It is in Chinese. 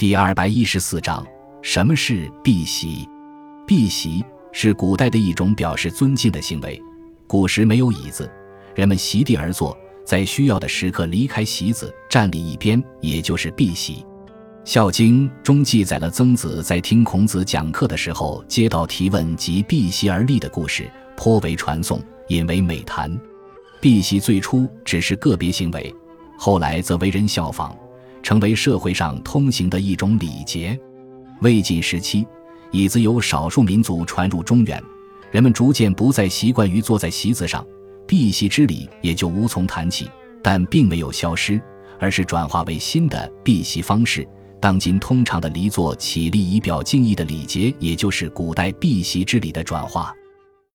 第二百一十四章：什么是避席？避席是古代的一种表示尊敬的行为。古时没有椅子，人们席地而坐，在需要的时刻离开席子，站立一边，也就是避席。《孝经》中记载了曾子在听孔子讲课的时候，接到提问及避席而立的故事，颇为传颂，引为美谈。避席最初只是个别行为，后来则为人效仿。成为社会上通行的一种礼节。魏晋时期，椅子由少数民族传入中原，人们逐渐不再习惯于坐在席子上，避席之礼也就无从谈起。但并没有消失，而是转化为新的避席方式。当今通常的离座起立以表敬意的礼节，也就是古代避席之礼的转化。